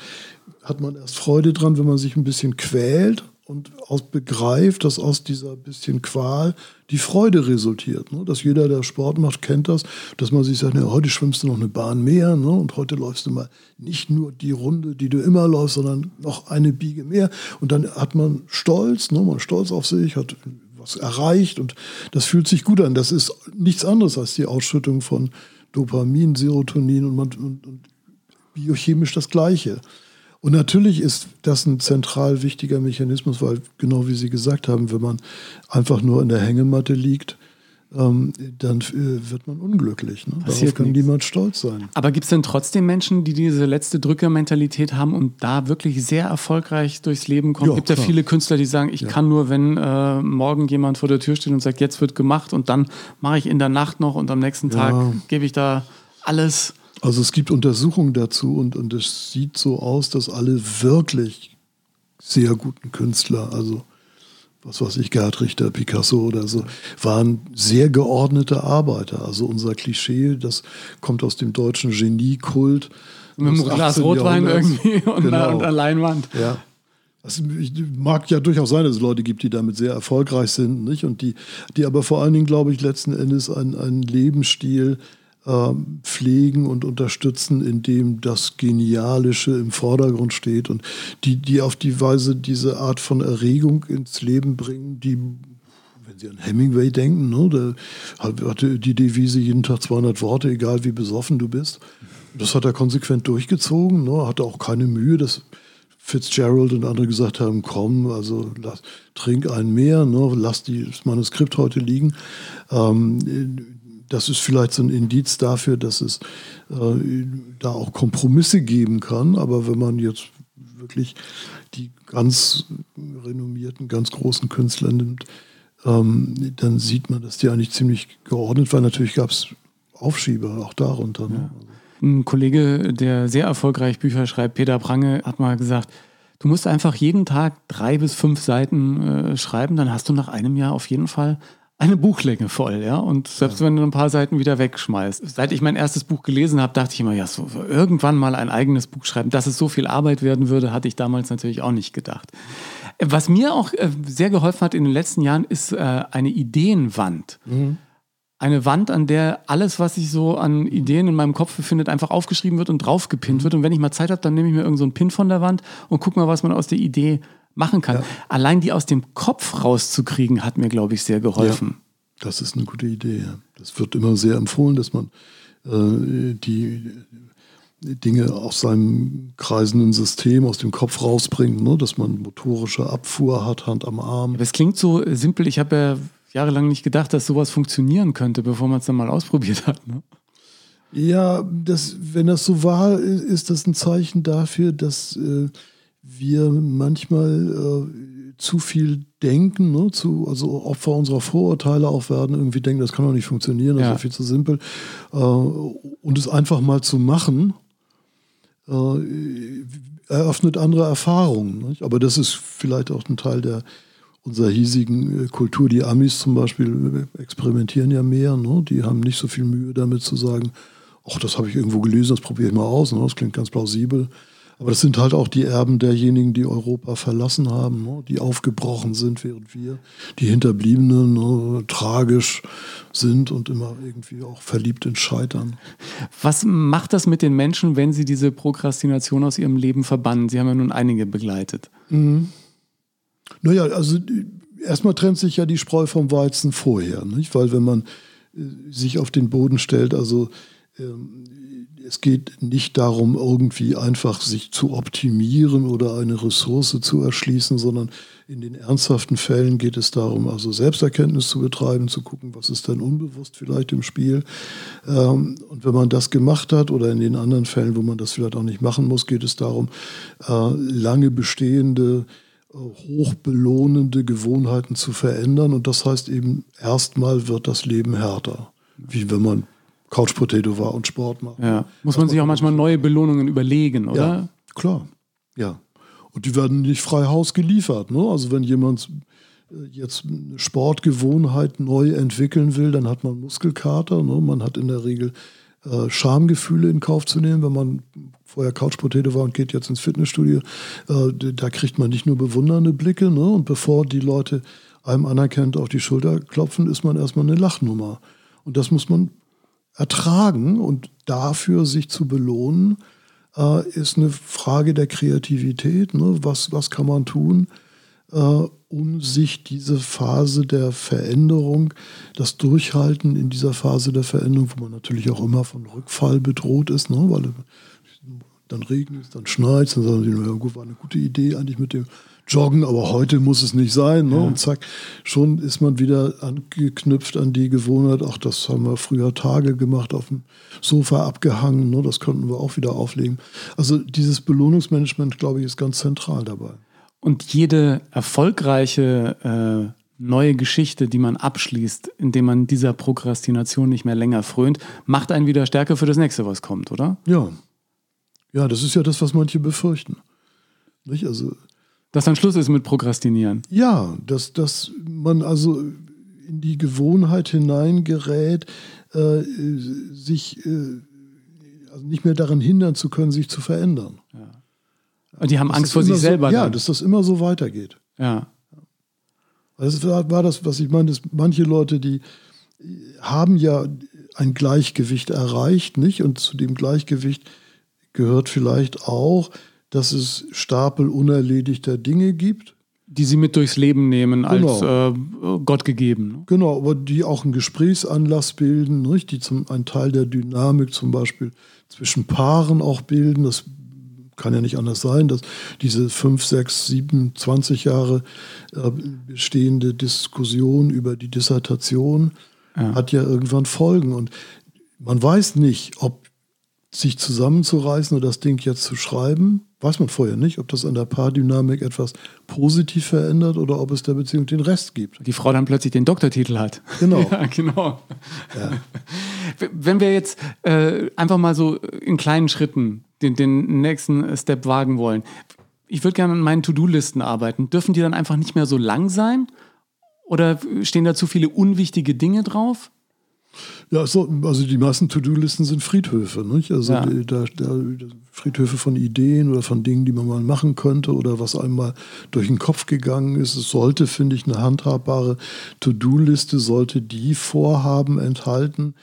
hat man erst Freude dran, wenn man sich ein bisschen quält und aus, begreift, dass aus dieser bisschen Qual die Freude resultiert. Ne? Dass jeder, der Sport macht, kennt das, dass man sich sagt, ne, heute schwimmst du noch eine Bahn mehr ne? und heute läufst du mal nicht nur die Runde, die du immer läufst, sondern noch eine Biege mehr. Und dann hat man Stolz, ne? man stolz auf sich, hat erreicht und das fühlt sich gut an. Das ist nichts anderes als die Ausschüttung von Dopamin, Serotonin und, und, und biochemisch das Gleiche. Und natürlich ist das ein zentral wichtiger Mechanismus, weil genau wie Sie gesagt haben, wenn man einfach nur in der Hängematte liegt, ähm, dann äh, wird man unglücklich. Ne? Darauf kann nichts. niemand stolz sein. Aber gibt es denn trotzdem Menschen, die diese letzte Drückermentalität haben und da wirklich sehr erfolgreich durchs Leben kommen? Es gibt ja viele Künstler, die sagen, ich ja. kann nur, wenn äh, morgen jemand vor der Tür steht und sagt, jetzt wird gemacht und dann mache ich in der Nacht noch und am nächsten Tag ja. gebe ich da alles. Also es gibt Untersuchungen dazu und, und es sieht so aus, dass alle wirklich sehr guten Künstler, also was weiß ich, Gerhard Richter, Picasso oder so, waren sehr geordnete Arbeiter. Also unser Klischee, das kommt aus dem deutschen Geniekult. Mit einem Glas Rotwein irgendwie und, genau. einer, Leinwand. Ja. Es mag ja durchaus sein, dass es Leute gibt, die damit sehr erfolgreich sind, nicht? Und die, die aber vor allen Dingen, glaube ich, letzten Endes einen Lebensstil ähm, pflegen und unterstützen, indem das Genialische im Vordergrund steht und die, die auf die Weise diese Art von Erregung ins Leben bringen, die wenn Sie an Hemingway denken, ne, der hatte die Devise jeden Tag 200 Worte, egal wie besoffen du bist. Das hat er konsequent durchgezogen, ne, hatte auch keine Mühe, dass Fitzgerald und andere gesagt haben, komm, also lass, trink einen mehr, ne, lass das Manuskript heute liegen. Ähm, das ist vielleicht so ein Indiz dafür, dass es äh, da auch Kompromisse geben kann. Aber wenn man jetzt wirklich die ganz renommierten, ganz großen Künstler nimmt, ähm, dann sieht man, dass die eigentlich ziemlich geordnet waren. Natürlich gab es Aufschieber auch darunter. Ne? Ja. Ein Kollege, der sehr erfolgreich Bücher schreibt, Peter Prange, hat mal gesagt, du musst einfach jeden Tag drei bis fünf Seiten äh, schreiben, dann hast du nach einem Jahr auf jeden Fall eine Buchlänge voll, ja. Und selbst ja. wenn du ein paar Seiten wieder wegschmeißt. Seit ich mein erstes Buch gelesen habe, dachte ich immer, ja, so irgendwann mal ein eigenes Buch schreiben. Dass es so viel Arbeit werden würde, hatte ich damals natürlich auch nicht gedacht. Was mir auch äh, sehr geholfen hat in den letzten Jahren, ist äh, eine Ideenwand. Mhm. Eine Wand, an der alles, was sich so an Ideen in meinem Kopf befindet, einfach aufgeschrieben wird und draufgepinnt mhm. wird. Und wenn ich mal Zeit habe, dann nehme ich mir irgendeinen so Pin von der Wand und gucke mal, was man aus der Idee machen kann. Ja. Allein die aus dem Kopf rauszukriegen, hat mir, glaube ich, sehr geholfen. Ja, das ist eine gute Idee. Das wird immer sehr empfohlen, dass man äh, die Dinge aus seinem kreisenden System, aus dem Kopf rausbringt, ne? dass man motorische Abfuhr hat, Hand am Arm. Aber es klingt so simpel. Ich habe ja jahrelang nicht gedacht, dass sowas funktionieren könnte, bevor man es dann mal ausprobiert hat. Ne? Ja, das, wenn das so war, ist das ein Zeichen dafür, dass äh, wir manchmal äh, zu viel denken, ne, zu, also Opfer unserer Vorurteile auch werden, irgendwie denken, das kann doch nicht funktionieren, das ja. ist viel zu simpel. Äh, und es einfach mal zu machen, äh, eröffnet andere Erfahrungen. Nicht? Aber das ist vielleicht auch ein Teil der unserer hiesigen äh, Kultur. Die Amis zum Beispiel experimentieren ja mehr, ne? die haben nicht so viel Mühe damit zu sagen, Ach, das habe ich irgendwo gelesen, das probiere ich mal aus. Ne? Das klingt ganz plausibel. Aber das sind halt auch die Erben derjenigen, die Europa verlassen haben, ne? die aufgebrochen sind, während wir, die Hinterbliebenen, ne? tragisch sind und immer irgendwie auch verliebt in Scheitern. Was macht das mit den Menschen, wenn sie diese Prokrastination aus ihrem Leben verbannen? Sie haben ja nun einige begleitet. Mhm. Naja, also erstmal trennt sich ja die Spreu vom Weizen vorher, nicht? weil wenn man äh, sich auf den Boden stellt, also ähm, es geht nicht darum, irgendwie einfach sich zu optimieren oder eine Ressource zu erschließen, sondern in den ernsthaften Fällen geht es darum, also Selbsterkenntnis zu betreiben, zu gucken, was ist denn unbewusst vielleicht im Spiel. Ähm, und wenn man das gemacht hat oder in den anderen Fällen, wo man das vielleicht auch nicht machen muss, geht es darum, äh, lange bestehende äh, hochbelohnende Gewohnheiten zu verändern. Und das heißt eben, erstmal wird das Leben härter. Wie wenn man Couch Potato war und Sport macht. Ja. Muss man sich auch manchmal neue Belohnungen überlegen, oder? Ja, klar. Ja. Und die werden nicht frei Haus geliefert. Ne? Also wenn jemand äh, jetzt eine Sportgewohnheit neu entwickeln will, dann hat man Muskelkater. Ne? Man hat in der Regel äh, Schamgefühle in Kauf zu nehmen, wenn man vorher Couch Potato war und geht jetzt ins Fitnessstudio. Äh, da kriegt man nicht nur bewundernde Blicke. Ne? Und bevor die Leute einem anerkennt auf die Schulter klopfen, ist man erstmal eine Lachnummer. Und das muss man ertragen und dafür sich zu belohnen, äh, ist eine Frage der Kreativität. Ne? Was, was kann man tun, äh, um sich diese Phase der Veränderung, das Durchhalten in dieser Phase der Veränderung, wo man natürlich auch immer von Rückfall bedroht ist, ne? weil dann regnet es, dann schneit es, dann sagen sie, ja gut, war eine gute Idee eigentlich mit dem joggen, aber heute muss es nicht sein. Ne? Ja. Und zack, schon ist man wieder angeknüpft an die Gewohnheit, ach, das haben wir früher Tage gemacht, auf dem Sofa abgehangen, ne? das könnten wir auch wieder auflegen. Also dieses Belohnungsmanagement, glaube ich, ist ganz zentral dabei. Und jede erfolgreiche äh, neue Geschichte, die man abschließt, indem man dieser Prokrastination nicht mehr länger frönt, macht einen wieder stärker für das nächste, was kommt, oder? Ja. Ja, das ist ja das, was manche befürchten. Nicht? Also dass dann Schluss ist mit Prokrastinieren. Ja, dass, dass man also in die Gewohnheit hineingerät, äh, sich äh, also nicht mehr daran hindern zu können, sich zu verändern. Ja. Und die haben dass Angst vor sich so, selber. Ja, dann. dass das immer so weitergeht. Ja. Das war, war das, was ich meine, dass manche Leute, die haben ja ein Gleichgewicht erreicht, nicht? Und zu dem Gleichgewicht gehört vielleicht auch, dass es Stapel unerledigter Dinge gibt. Die sie mit durchs Leben nehmen genau. als äh, Gott gegeben. Ne? Genau, aber die auch einen Gesprächsanlass bilden, nicht? die zum, einen Teil der Dynamik zum Beispiel zwischen Paaren auch bilden. Das kann ja nicht anders sein, dass diese fünf, sechs, sieben, 20 Jahre äh, bestehende Diskussion über die Dissertation ja. hat ja irgendwann Folgen. Und man weiß nicht, ob sich zusammenzureißen oder das Ding jetzt zu schreiben weiß man vorher nicht, ob das an der Paardynamik etwas positiv verändert oder ob es der Beziehung den Rest gibt. Die Frau dann plötzlich den Doktortitel hat. Genau. (laughs) ja, genau. Ja. Wenn wir jetzt äh, einfach mal so in kleinen Schritten den, den nächsten Step wagen wollen. Ich würde gerne an meinen To-Do-Listen arbeiten. Dürfen die dann einfach nicht mehr so lang sein? Oder stehen da zu viele unwichtige Dinge drauf? Ja, so, also die meisten To-Do-Listen sind Friedhöfe. Nicht? Also ja. da, da, Friedhöfe von Ideen oder von Dingen, die man mal machen könnte oder was einmal durch den Kopf gegangen ist. Es sollte, finde ich, eine handhabbare To-Do-Liste, sollte die Vorhaben enthalten,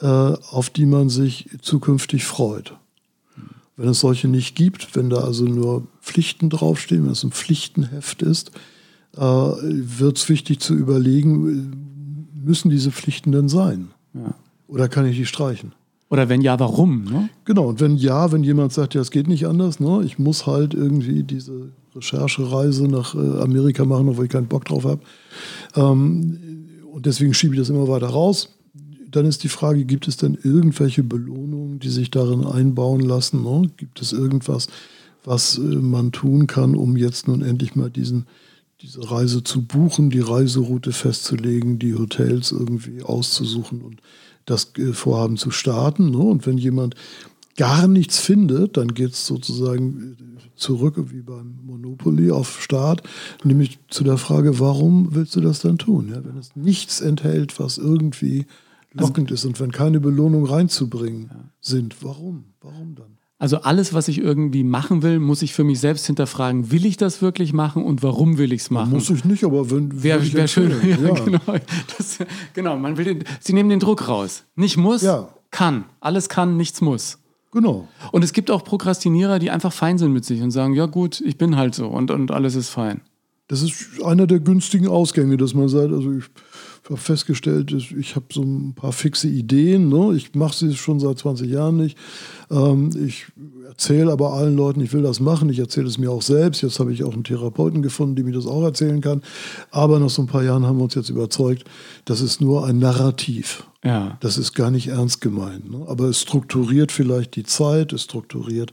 äh, auf die man sich zukünftig freut. Wenn es solche nicht gibt, wenn da also nur Pflichten draufstehen, wenn es ein Pflichtenheft ist, äh, wird es wichtig zu überlegen, müssen diese Pflichten denn sein? Ja. Oder kann ich die streichen? Oder wenn ja, warum? Ne? Genau, und wenn ja, wenn jemand sagt, ja, es geht nicht anders, ne? ich muss halt irgendwie diese Recherchereise nach äh, Amerika machen, obwohl ich keinen Bock drauf habe. Ähm, und deswegen schiebe ich das immer weiter raus. Dann ist die Frage, gibt es denn irgendwelche Belohnungen, die sich darin einbauen lassen? Ne? Gibt es irgendwas, was äh, man tun kann, um jetzt nun endlich mal diesen diese Reise zu buchen, die Reiseroute festzulegen, die Hotels irgendwie auszusuchen und das äh, Vorhaben zu starten. Ne? Und wenn jemand gar nichts findet, dann geht es sozusagen äh, zurück wie beim Monopoly auf Start, nämlich zu der Frage, warum willst du das dann tun? Ja, wenn es nichts enthält, was irgendwie lockend ist und wenn keine Belohnung reinzubringen sind, warum? Warum dann? Also alles, was ich irgendwie machen will, muss ich für mich selbst hinterfragen, will ich das wirklich machen und warum will ich es machen? Muss ich nicht, aber wenn Wäre ich wär schön. Ja, ja. Genau, das, genau, man will den, sie nehmen den Druck raus. Nicht muss, Ja. kann. Alles kann, nichts muss. Genau. Und es gibt auch Prokrastinierer, die einfach fein sind mit sich und sagen, ja gut, ich bin halt so und, und alles ist fein. Das ist einer der günstigen Ausgänge, dass man sagt, also ich habe festgestellt, ich habe so ein paar fixe Ideen. Ne? Ich mache sie schon seit 20 Jahren nicht. Ähm, ich erzähle aber allen Leuten, ich will das machen. Ich erzähle es mir auch selbst. Jetzt habe ich auch einen Therapeuten gefunden, der mir das auch erzählen kann. Aber nach so ein paar Jahren haben wir uns jetzt überzeugt, das ist nur ein Narrativ. Ja. Das ist gar nicht ernst gemeint. Ne? Aber es strukturiert vielleicht die Zeit, es strukturiert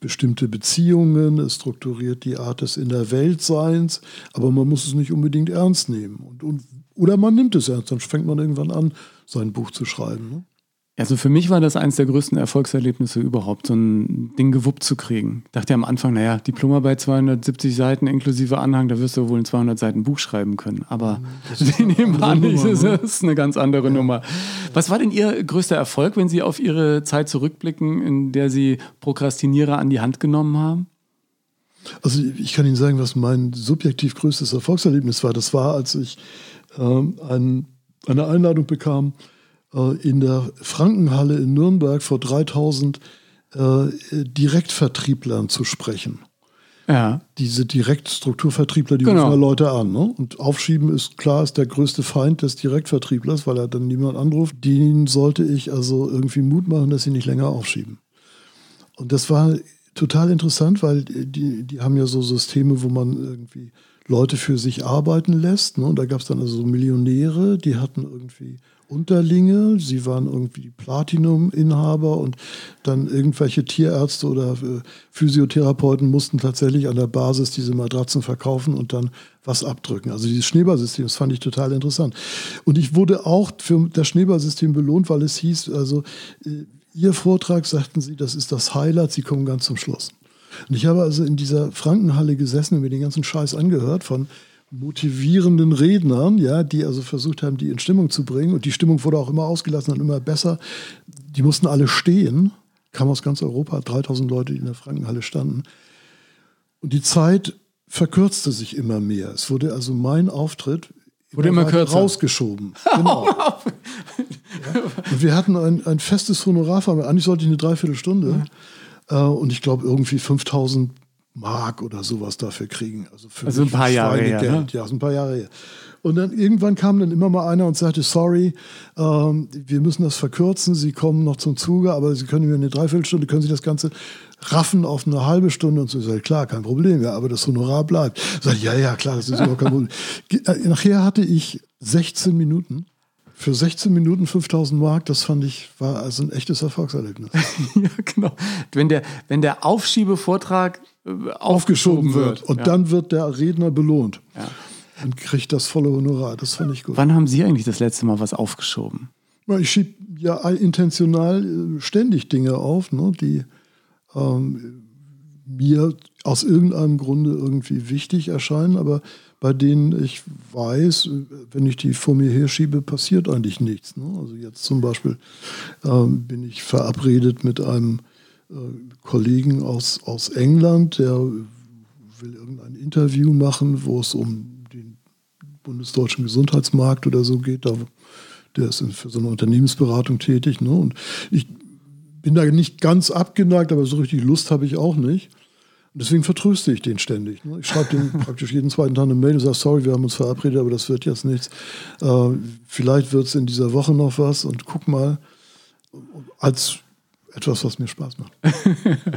bestimmte Beziehungen, es strukturiert die Art des In der Welt Seins, aber man muss es nicht unbedingt ernst nehmen. Und, und, oder man nimmt es ernst, dann fängt man irgendwann an, sein Buch zu schreiben. Ne? Also für mich war das eines der größten Erfolgserlebnisse überhaupt, so ein Ding gewuppt zu kriegen. Ich dachte ja am Anfang, naja, Diplomarbeit 270 Seiten inklusive Anhang, da wirst du wohl ein 200 Seiten Buch schreiben können. Aber (laughs) nehmen an, andere das Nummer, ne? ist eine ganz andere Nummer. Was war denn Ihr größter Erfolg, wenn Sie auf Ihre Zeit zurückblicken, in der Sie Prokrastinierer an die Hand genommen haben? Also ich kann Ihnen sagen, was mein subjektiv größtes Erfolgserlebnis war. Das war, als ich ein, eine Einladung bekam, äh, in der Frankenhalle in Nürnberg vor 3000 äh, Direktvertrieblern zu sprechen. Ja. Diese Direktstrukturvertriebler, die Genau. rufen ja Leute an. Ne? Und Aufschieben ist klar, ist der größte Feind des Direktvertrieblers, weil er dann niemand anruft. Denen sollte ich also irgendwie Mut machen, dass sie nicht länger aufschieben. Und das war total interessant, weil die, die haben ja so Systeme, wo man irgendwie Leute für sich arbeiten lässt. Ne? Und da gab es dann also so Millionäre, die hatten irgendwie Unterlinge, sie waren irgendwie Platinum-Inhaber und dann irgendwelche Tierärzte oder äh, Physiotherapeuten mussten tatsächlich an der Basis diese Matratzen verkaufen und dann was abdrücken. Also dieses Schneeballsystem, das fand ich total interessant. Und ich wurde auch für das Schneeballsystem belohnt, weil es hieß, also äh, Ihr Vortrag, sagten Sie, das ist das Highlight, Sie kommen ganz zum Schluss. Und ich habe also in dieser Frankenhalle gesessen und mir den ganzen Scheiß angehört von motivierenden Rednern, ja, die also versucht haben, die in Stimmung zu bringen. Und die Stimmung wurde auch immer ausgelassen und immer besser. Die mussten alle stehen, kam aus ganz Europa, 3000 Leute, die in der Frankenhalle standen. Und die Zeit verkürzte sich immer mehr. Es wurde also mein Auftritt Wurde immer kürzer. rausgeschoben. Genau. (laughs) ja. Und wir hatten ein, ein festes Honorar, eigentlich sollte ich eine Dreiviertelstunde. Äh, und ich glaube irgendwie 5000 Mark oder sowas dafür kriegen. Also, für Also ein paar Jahre her, Schweinegeld. Ja, so ein paar Jahre her. Und dann irgendwann kam dann immer mal einer und sagte, sorry, ähm, wir müssen das verkürzen, Sie kommen noch zum Zuge, aber Sie können mir eine Dreiviertelstunde, können Sie das Ganze raffen auf eine halbe Stunde und so. Ich sage, klar, kein Problem, ja, aber das Honorar bleibt. Ich sage, ja, ja, klar, das ist überhaupt kein Problem. Äh, Nachher hatte ich 16 Minuten. Für 16 Minuten 5000 Mark, das fand ich, war also ein echtes Erfolgserlebnis. (laughs) ja, genau. Wenn der, wenn der Aufschiebevortrag äh, Aufgeschoben wird. Und ja. dann wird der Redner belohnt. Ja. Und kriegt das volle Honorar. Das fand ich gut. Wann haben Sie eigentlich das letzte Mal was aufgeschoben? Ich schiebe ja intentional äh, ständig Dinge auf, ne, die ähm, mir aus irgendeinem Grunde irgendwie wichtig erscheinen, aber bei denen ich weiß, wenn ich die vor mir herschiebe, passiert eigentlich nichts. Ne? Also jetzt zum Beispiel ähm, bin ich verabredet mit einem äh, Kollegen aus, aus England, der will irgendein Interview machen, wo es um den bundesdeutschen Gesundheitsmarkt oder so geht. Da, der ist für so eine Unternehmensberatung tätig. Ne? Und ich bin da nicht ganz abgeneigt, aber so richtig Lust habe ich auch nicht. Und deswegen vertröste ich den ständig. Ne? Ich schreibe dem (laughs) praktisch jeden zweiten Tag eine Mail und sage, sorry, wir haben uns verabredet, aber das wird jetzt nichts. Äh, vielleicht wird es in dieser Woche noch was und guck mal, als etwas, was mir Spaß macht. (laughs)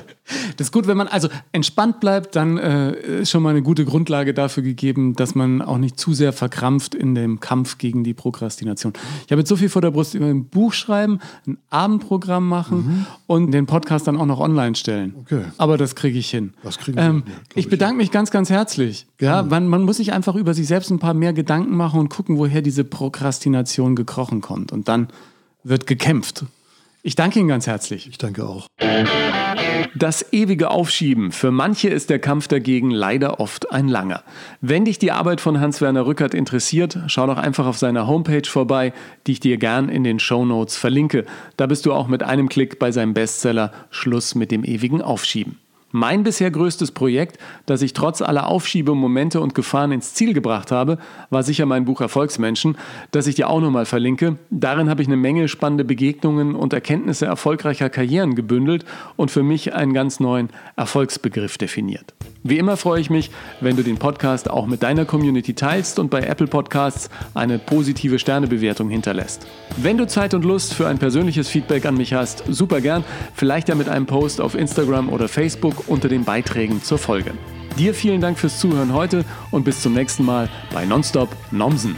Das ist gut, wenn man also entspannt bleibt, dann äh, ist schon mal eine gute Grundlage dafür gegeben, dass man auch nicht zu sehr verkrampft in dem Kampf gegen die Prokrastination. Ich habe jetzt so viel vor der Brust über ein Buch schreiben, ein Abendprogramm machen und den Podcast dann auch noch online stellen. Okay. Aber das kriege ich hin. Das kriegen Sie ähm, hin, ich ich bedanke mich ganz, ganz herzlich. Ja, man, man muss sich einfach über sich selbst ein paar mehr Gedanken machen und gucken, woher diese Prokrastination gekrochen kommt. Und dann wird gekämpft. Ich danke Ihnen ganz herzlich. Ich danke auch. Das ewige Aufschieben. Für manche ist der Kampf dagegen leider oft ein langer. Wenn dich die Arbeit von Hans-Werner Rückert interessiert, schau doch einfach auf seiner Homepage vorbei, die ich dir gern in den Show Notes verlinke. Da bist du auch mit einem Klick bei seinem Bestseller Schluss mit dem ewigen Aufschieben. Mein bisher größtes Projekt, das ich trotz aller Aufschiebemomente und Gefahren ins Ziel gebracht habe, war sicher mein Buch Erfolgsmenschen, das ich dir auch nochmal verlinke. Darin habe ich eine Menge spannende Begegnungen und Erkenntnisse erfolgreicher Karrieren gebündelt und für mich einen ganz neuen Erfolgsbegriff definiert. Wie immer freue ich mich, wenn du den Podcast auch mit deiner Community teilst und bei Apple Podcasts eine positive Sternebewertung hinterlässt. Wenn du Zeit und Lust für ein persönliches Feedback an mich hast, super gern, vielleicht ja mit einem Post auf Instagram oder Facebook unter den Beiträgen zur Folge. Dir vielen Dank fürs Zuhören heute und bis zum nächsten Mal bei Nonstop Nomsen.